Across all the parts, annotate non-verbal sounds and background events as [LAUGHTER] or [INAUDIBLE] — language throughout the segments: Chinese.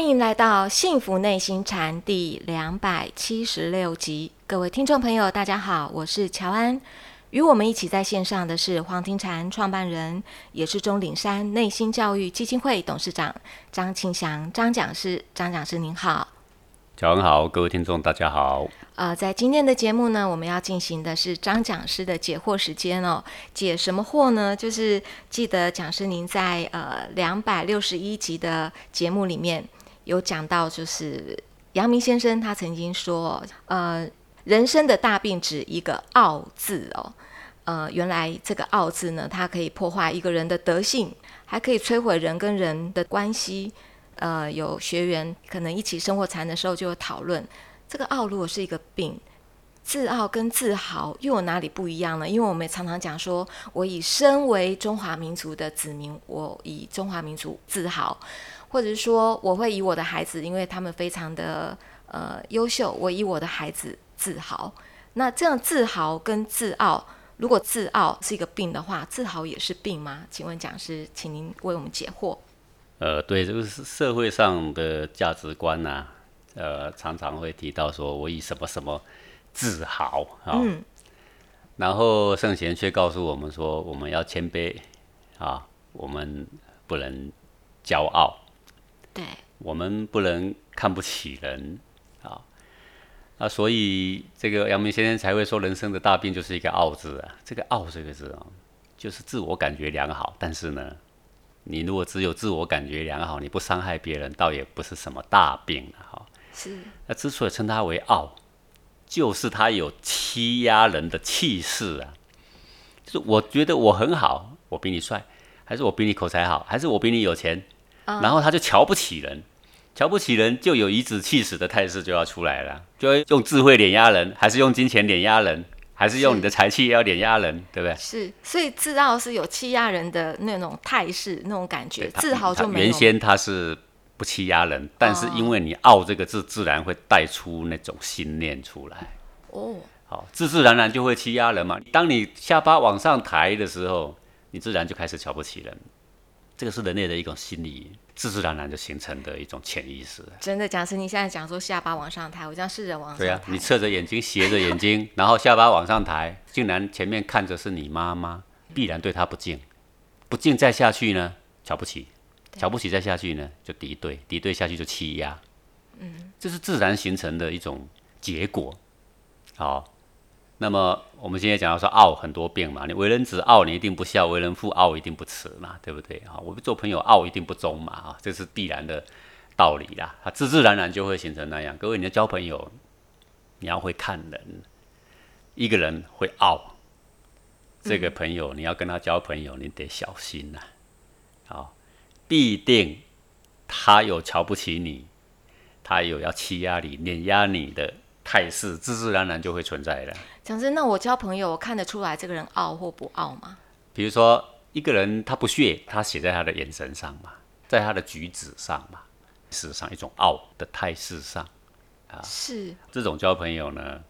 欢迎来到《幸福内心禅》第两百七十六集，各位听众朋友，大家好，我是乔安。与我们一起在线上的是黄庭禅创办人，也是钟岭山内心教育基金会董事长张庆祥张讲师。张讲师您好，乔安好，各位听众大家好。呃，在今天的节目呢，我们要进行的是张讲师的解惑时间哦。解什么惑呢？就是记得讲师您在呃两百六十一集的节目里面有讲到，就是阳明先生他曾经说，呃，人生的大病指一个傲字哦。呃，原来这个傲字呢，它可以破坏一个人的德性，还可以摧毁人跟人的关系。呃，有学员可能一起生活禅的时候就有讨论。这个傲如果是一个病，自傲跟自豪又有哪里不一样呢？因为我们常常讲说，我以身为中华民族的子民，我以中华民族自豪，或者是说我会以我的孩子，因为他们非常的呃优秀，我以我的孩子自豪。那这样自豪跟自傲，如果自傲是一个病的话，自豪也是病吗？请问讲师，请您为我们解惑。呃，对，这个是社会上的价值观呐。呃，常常会提到说，我以什么什么自豪啊，然后圣贤却告诉我们说，我们要谦卑啊，我们不能骄傲，对，我们不能看不起人啊，那所以这个阳明先生才会说，人生的大病就是一个傲字啊，这个傲这个字啊，就是自我感觉良好，但是呢。你如果只有自我感觉良好，你不伤害别人，倒也不是什么大病了哈。是。那之所以称它为傲，就是它有欺压人的气势啊。就是我觉得我很好，我比你帅，还是我比你口才好，还是我比你有钱，然后他就瞧不起人，瞧不起人就有颐指气使的态势就要出来了，就会用智慧碾压人，还是用金钱碾压人？还是用你的才气要碾压人，对不对？是，所以自傲是有欺压人的那种态势、那种感觉，自豪就没有。原先他是不欺压人，但是因为你“傲”这个字，自然会带出那种心念出来。哦，好，自自然然就会欺压人嘛。当你下巴往上抬的时候，你自然就开始瞧不起人。这个是人类的一种心理。自自然然就形成的一种潜意识。真的，讲师，你现在讲说下巴往上抬，我这样试着往上抬。对啊，你侧着眼睛，斜着眼睛，然后下巴往上抬，竟然前面看着是你妈妈，必然对她不敬，不敬再下去呢，瞧不起，瞧不起再下去呢，就敌对，敌对下去就欺压。嗯，这是自然形成的一种结果。好。那么我们现在讲到说傲很多病嘛，你为人子傲，你一定不孝；为人父傲，一定不慈嘛，对不对啊？我们做朋友傲，一定不忠嘛，啊，这是必然的道理啦。它自自然然就会形成那样。各位，你要交朋友，你要会看人。一个人会傲，这个朋友你要跟他交朋友，你得小心呐。好，必定他有瞧不起你，他有要欺压你、碾压你的。态势自自然然就会存在的。讲真，那我交朋友，我看得出来这个人傲或不傲吗？比如说，一个人他不屑，他写在他的眼神上嘛，在他的举止上嘛，事实上一种傲的态势上啊。是这种交朋友呢，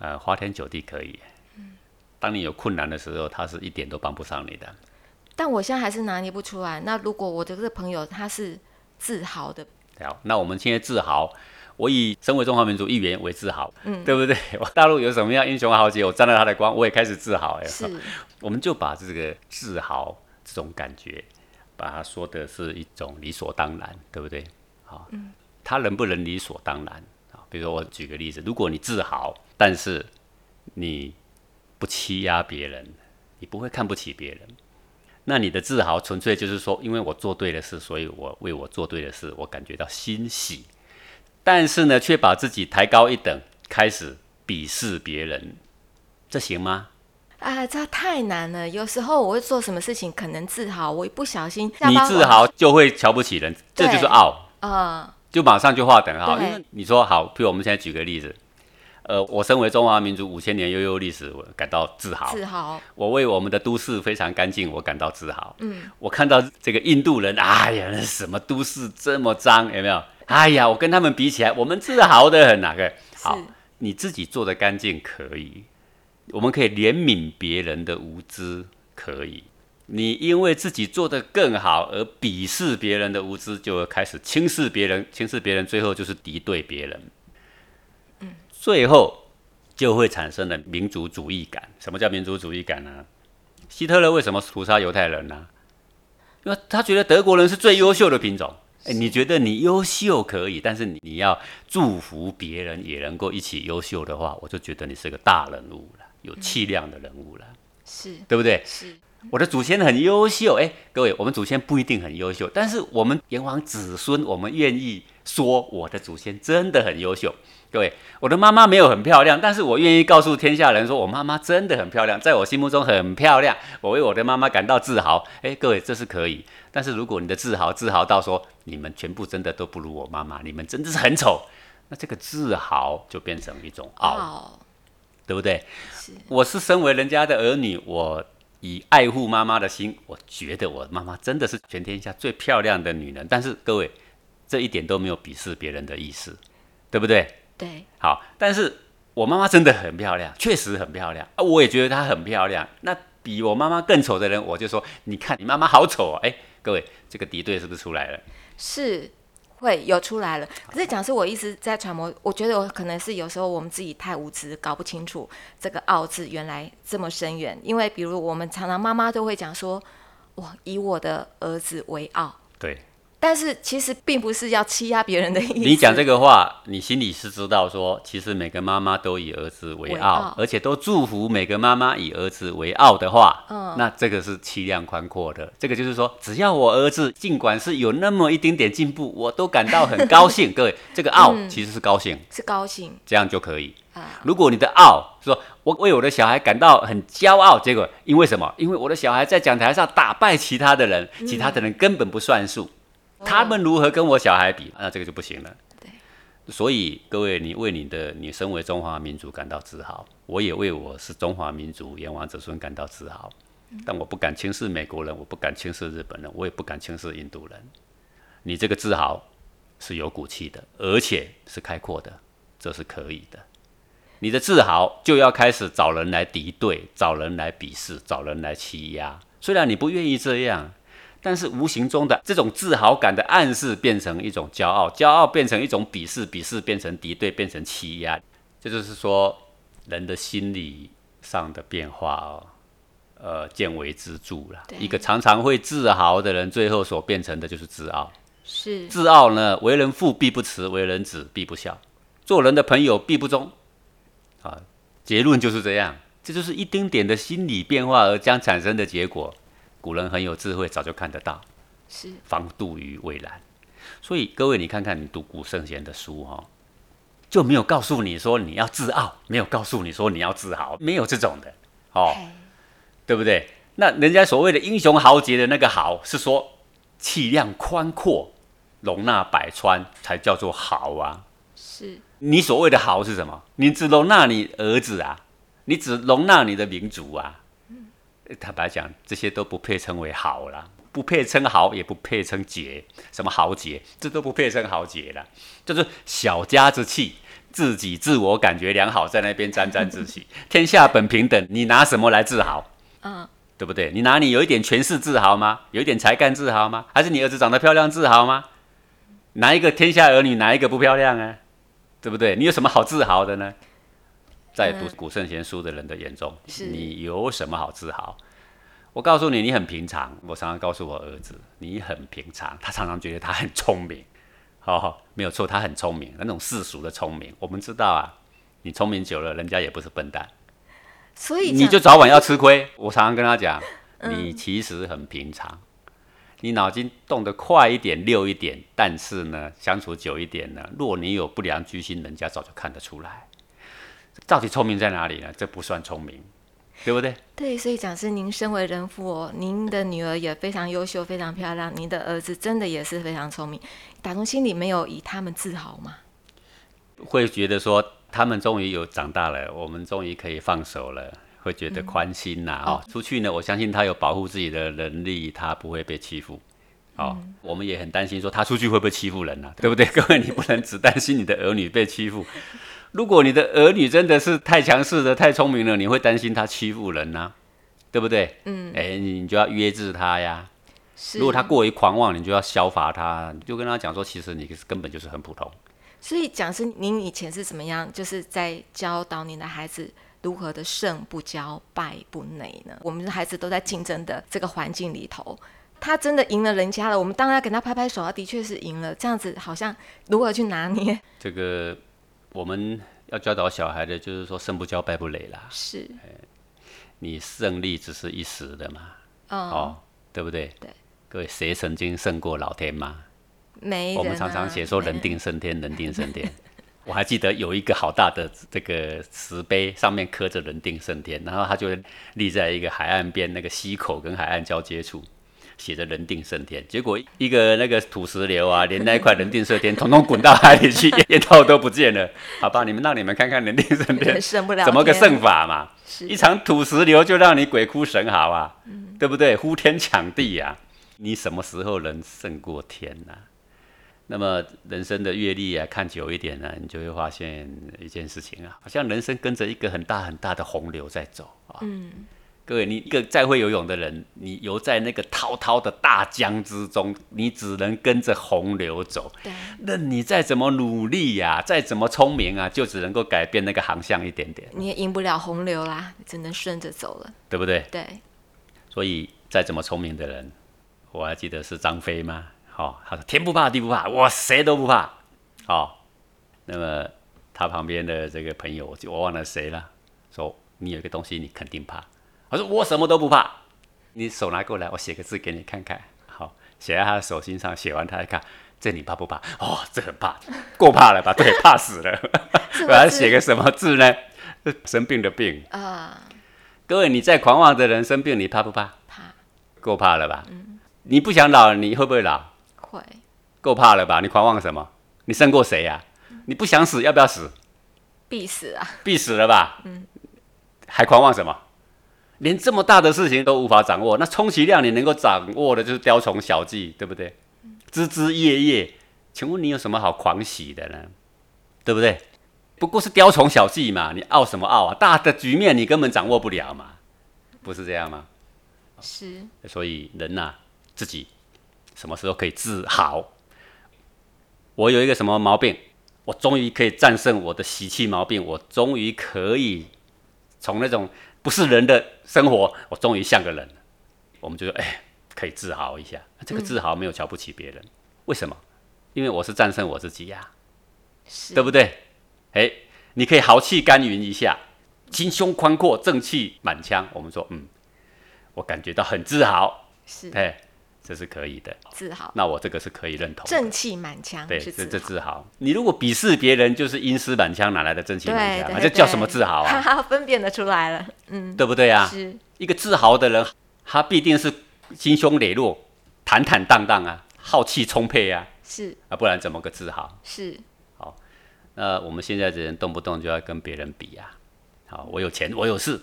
呃，花天酒地可以。嗯。当你有困难的时候，他是一点都帮不上你的。但我现在还是拿捏不出来。那如果我的这个朋友他是自豪的，好，那我们现在自豪。我以身为中华民族一员为自豪，嗯，对不对？[LAUGHS] 我大陆有什么样英雄豪杰，我沾了他的光，我也开始自豪。哎，是，[LAUGHS] 我们就把这个自豪这种感觉，把它说的是一种理所当然，对不对？好，嗯，他能不能理所当然？啊，比如说我举个例子，如果你自豪，但是你不欺压别人，你不会看不起别人，那你的自豪纯粹就是说，因为我做对的事，所以我为我做对的事，我感觉到欣喜。但是呢，却把自己抬高一等，开始鄙视别人，这行吗？啊，这太难了。有时候我会做什么事情，可能自豪，我一不小心，你自豪就会瞧不起人，这就是傲啊，就马上就划等号。因为你说好，譬如我们现在举个例子，呃，我身为中华民族五千年悠悠历史，我感到自豪。自豪。我为我们的都市非常干净，我感到自豪。嗯。我看到这个印度人，哎呀，什么都市这么脏，有没有？哎呀，我跟他们比起来，我们自豪的很哪个好？你自己做的干净可以，我们可以怜悯别人的无知可以，你因为自己做得更好而鄙视别人的无知，就会开始轻视别人，轻视别人，最后就是敌对别人。嗯，最后就会产生了民族主义感。什么叫民族主义感呢？希特勒为什么屠杀犹太人呢？因为他觉得德国人是最优秀的品种。哎，你觉得你优秀可以，但是你你要祝福别人也能够一起优秀的话，我就觉得你是个大人物了，有气量的人物了，是对不对？是，我的祖先很优秀，哎，各位，我们祖先不一定很优秀，但是我们炎黄子孙，我们愿意说我的祖先真的很优秀。各位，我的妈妈没有很漂亮，但是我愿意告诉天下人说，我妈妈真的很漂亮，在我心目中很漂亮，我为我的妈妈感到自豪。诶，各位，这是可以。但是如果你的自豪自豪到说你们全部真的都不如我妈妈，你们真的是很丑，那这个自豪就变成一种傲，对不对？是，我是身为人家的儿女，我以爱护妈妈的心，我觉得我妈妈真的是全天下最漂亮的女人。但是各位，这一点都没有鄙视别人的意思，对不对？对，好，但是我妈妈真的很漂亮，确实很漂亮啊，我也觉得她很漂亮。那比我妈妈更丑的人，我就说，你看你妈妈好丑啊！哎，各位，这个敌对是不是出来了？是会有出来了。可是讲是我一直在揣摩，我觉得我可能是有时候我们自己太无知，搞不清楚这个“傲”字原来这么深远。因为比如我们常常妈妈都会讲说，我以我的儿子为傲。对。但是其实并不是要欺压别人的意思。你讲这个话，你心里是知道说，其实每个妈妈都以儿子为傲，而且都祝福每个妈妈以儿子为傲的话，嗯，那这个是气量宽阔的。这个就是说，只要我儿子尽管是有那么一丁点进步，我都感到很高兴。[LAUGHS] 各位，这个傲其实是高兴，是高兴，这样就可以。如果你的傲说，我为我的小孩感到很骄傲，结果因为什么？因为我的小孩在讲台上打败其他的人，其他的人根本不算数。他们如何跟我小孩比？那这个就不行了。对，所以各位，你为你的你身为中华民族感到自豪，我也为我是中华民族炎黄子孙感到自豪。但我不敢轻视美国人，我不敢轻视日本人，我也不敢轻视印度人。你这个自豪是有骨气的，而且是开阔的，这是可以的。你的自豪就要开始找人来敌对，找人来鄙视，找人来欺压。虽然你不愿意这样。但是无形中的这种自豪感的暗示，变成一种骄傲，骄傲变成一种鄙视，鄙视变成敌对，变成欺压。这就是说，人的心理上的变化哦，呃，见微知著了。一个常常会自豪的人，最后所变成的就是自傲。是自傲呢？为人父必不慈，为人子必不孝，做人的朋友必不忠。啊，结论就是这样。这就是一丁点的心理变化而将产生的结果。古人很有智慧，早就看得到，是防杜于未然。所以各位，你看看你读古圣贤的书哈，就没有告诉你说你要自傲，没有告诉你说你要自豪，没有这种的哦，对不对？那人家所谓的英雄豪杰的那个豪，是说气量宽阔，容纳百川，才叫做豪啊。是你所谓的豪是什么？你只容纳你儿子啊，你只容纳你的民族啊。坦白讲，这些都不配称为豪啦，不配称豪，也不配称杰，什么豪杰，这都不配称豪杰了，就是小家之气，自己自我感觉良好，在那边沾沾自喜，天下本平等，你拿什么来自豪？嗯，对不对？你拿你有一点权势自豪吗？有一点才干自豪吗？还是你儿子长得漂亮自豪吗？哪一个天下儿女哪一个不漂亮啊？对不对？你有什么好自豪的呢？在读古圣贤书的人的眼中，你有什么好自豪？我告诉你，你很平常。我常常告诉我儿子，你很平常。他常常觉得他很聪明，哦，没有错，他很聪明，那种世俗的聪明。我们知道啊，你聪明久了，人家也不是笨蛋，所以你就早晚要吃亏。我常常跟他讲，你其实很平常，你脑筋动得快一点、溜一点，但是呢，相处久一点呢，若你有不良居心，人家早就看得出来。到底聪明在哪里呢？这不算聪明，对不对？对，所以讲是您身为人父哦，您的女儿也非常优秀、非常漂亮，您的儿子真的也是非常聪明。打从心里没有以他们自豪吗？会觉得说他们终于有长大了，我们终于可以放手了，会觉得宽心呐。哦，出去呢，我相信他有保护自己的能力，他不会被欺负。哦，我们也很担心说他出去会不会欺负人呢？对不对？[LAUGHS] 各位，你不能只担心你的儿女被欺负。如果你的儿女真的是太强势的、太聪明了，你会担心他欺负人呢？对不对？嗯，哎，你就要约制他呀。是。如果他过于狂妄，你就要消罚他，你就跟他讲说，其实你根本就是很普通。所以讲师，您以前是怎么样，就是在教导您的孩子如何的胜不骄，败不馁呢？我们的孩子都在竞争的这个环境里头，他真的赢了人家了，我们当然要给他拍拍手，他的确是赢了。这样子好像如何去拿捏？这个我们要教导小孩的，就是说胜不骄，败不馁啦。是。你胜利只是一时的嘛？哦，对不对？对。各位，谁曾经胜过老天吗？没我们常常写说“人定胜天，人定胜天”。[LAUGHS] 我还记得有一个好大的这个石碑，上面刻着“人定胜天”，然后它就立在一个海岸边，那个溪口跟海岸交接处，写着“人定胜天”。结果一个那个土石流啊，连那一块“人定胜天”统统滚到海里去，一套都不见了。好吧，你们让你们看看“人定胜 [LAUGHS] 天”怎么个胜法嘛？一场土石流就让你鬼哭神嚎啊，对不对？呼天抢地呀！你什么时候能胜过天呢？那么人生的阅历啊，看久一点呢，你就会发现一件事情啊，好像人生跟着一个很大很大的洪流在走啊。嗯，各位，你一个再会游泳的人，你游在那个滔滔的大江之中，你只能跟着洪流走。对，那你再怎么努力呀，再怎么聪明啊，就只能够改变那个航向一点点。你也赢不了洪流啦，只能顺着走了，对不对？对。所以再怎么聪明的人。我还记得是张飞吗？好，他说天不怕地不怕，我谁都不怕。好，那么他旁边的这个朋友，就我忘了谁了，说你有一个东西你肯定怕。我说我什么都不怕，你手拿过来，我写个字给你看看。好，写在他的手心上，写完他一看，这你怕不怕？哦，这很怕，够怕了吧？对，怕死了。我要写个什么字呢？生病的病啊。各位，你在狂妄的人生病，你怕不怕？怕，够怕了吧？嗯。你不想老，你会不会老？会，够怕了吧？你狂妄什么？你胜过谁呀？你不想死，要不要死？必死啊！必死了吧？嗯，还狂妄什么？连这么大的事情都无法掌握，那充其量你能够掌握的就是雕虫小技，对不对？枝枝叶叶，请问你有什么好狂喜的呢？对不对？不过是雕虫小技嘛，你傲什么傲啊？大的局面你根本掌握不了嘛，不是这样吗？是。所以人呐。自己什么时候可以治好？我有一个什么毛病，我终于可以战胜我的习气毛病，我终于可以从那种不是人的生活，我终于像个人了。我们就说，哎，可以自豪一下。这个自豪没有瞧不起别人，为什么？因为我是战胜我自己呀，对不对？哎，你可以豪气干云一下，心胸宽阔，正气满腔。我们说，嗯，我感觉到很自豪，是，哎。这是可以的，自豪。那我这个是可以认同，正气满腔。对，这这自豪。你如果鄙视别人，就是阴湿满腔，哪来的正气满腔？这叫什么自豪啊？[LAUGHS] 分辨得出来了，嗯，对不对啊？是一个自豪的人，他必定是心胸磊落、坦坦荡荡啊，浩气充沛啊，是啊，不然怎么个自豪？是好。那我们现在的人动不动就要跟别人比啊，好，我有钱，我有势，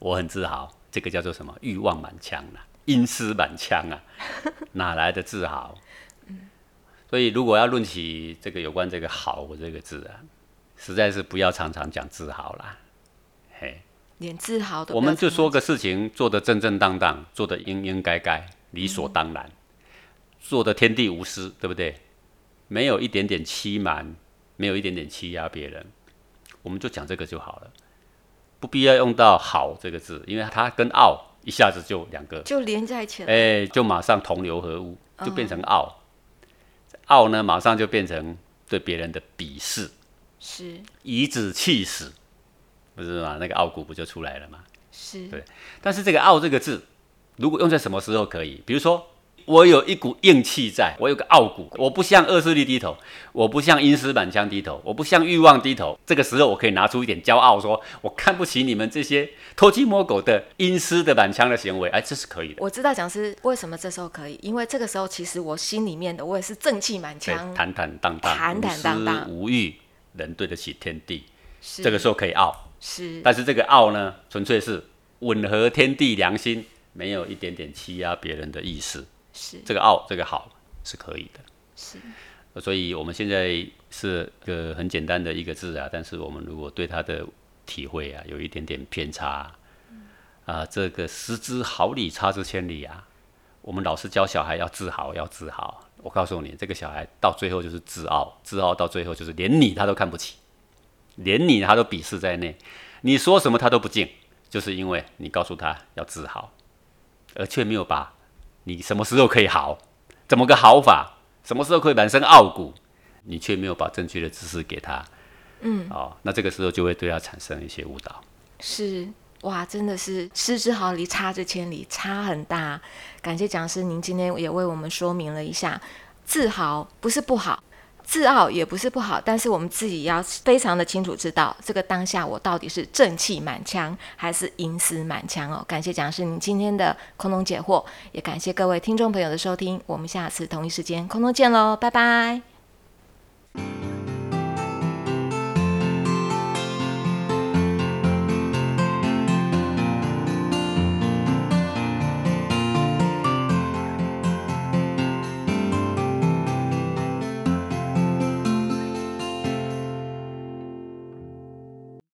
我很自豪，这个叫做什么？欲望满腔了。阴湿满腔啊，[LAUGHS] 哪来的自豪？所以如果要论起这个有关这个“好”这个字啊，实在是不要常常讲自豪啦。嘿，连自豪都我们就说个事情做得正正当当，做得应应该该，理所当然，做得天地无私，对不对？没有一点点欺瞒，没有一点点欺压别人，我们就讲这个就好了，不必要用到“好”这个字，因为它跟傲。一下子就两个就连在一起了，哎，就马上同流合污，就变成傲，傲呢，马上就变成对别人的鄙视，是以子气死，不是吗？那个傲骨不就出来了吗？是对，但是这个傲这个字，如果用在什么时候可以？比如说。我有一股硬气在，我有个傲骨，我不向恶势力低头，我不向阴湿满腔低头，我不向欲望低头。这个时候，我可以拿出一点骄傲，说我看不起你们这些偷鸡摸狗的阴湿的满腔的行为。哎，这是可以的。我知道讲师为什么这时候可以，因为这个时候其实我心里面的我也是正气满腔，坦坦荡荡，坦坦荡荡，无欲，能对得起天地。这个时候可以傲，是。但是这个傲呢，纯粹是吻合天地良心，没有一点点欺压别人的意思。是这个傲，这个好是可以的。是，所以我们现在是个很简单的一个字啊，但是我们如果对它的体会啊有一点点偏差，啊，这个失之毫厘，差之千里啊。我们老师教小孩要自豪，要自豪。我告诉你，这个小孩到最后就是自傲，自傲到最后就是连你他都看不起，连你他都鄙视在内。你说什么他都不敬，就是因为你告诉他要自豪，而却没有把你什么时候可以好，怎么个好法，什么时候可以满身傲骨，你却没有把正确的知识给他。嗯，哦，那这个时候就会对他产生一些误导。是。哇，真的是失之毫厘，差之千里，差很大。感谢讲师，您今天也为我们说明了一下，自豪不是不好，自傲也不是不好，但是我们自己要非常的清楚知道，这个当下我到底是正气满腔还是阴私满腔哦。感谢讲师您今天的空中解惑，也感谢各位听众朋友的收听，我们下次同一时间空中见喽，拜拜。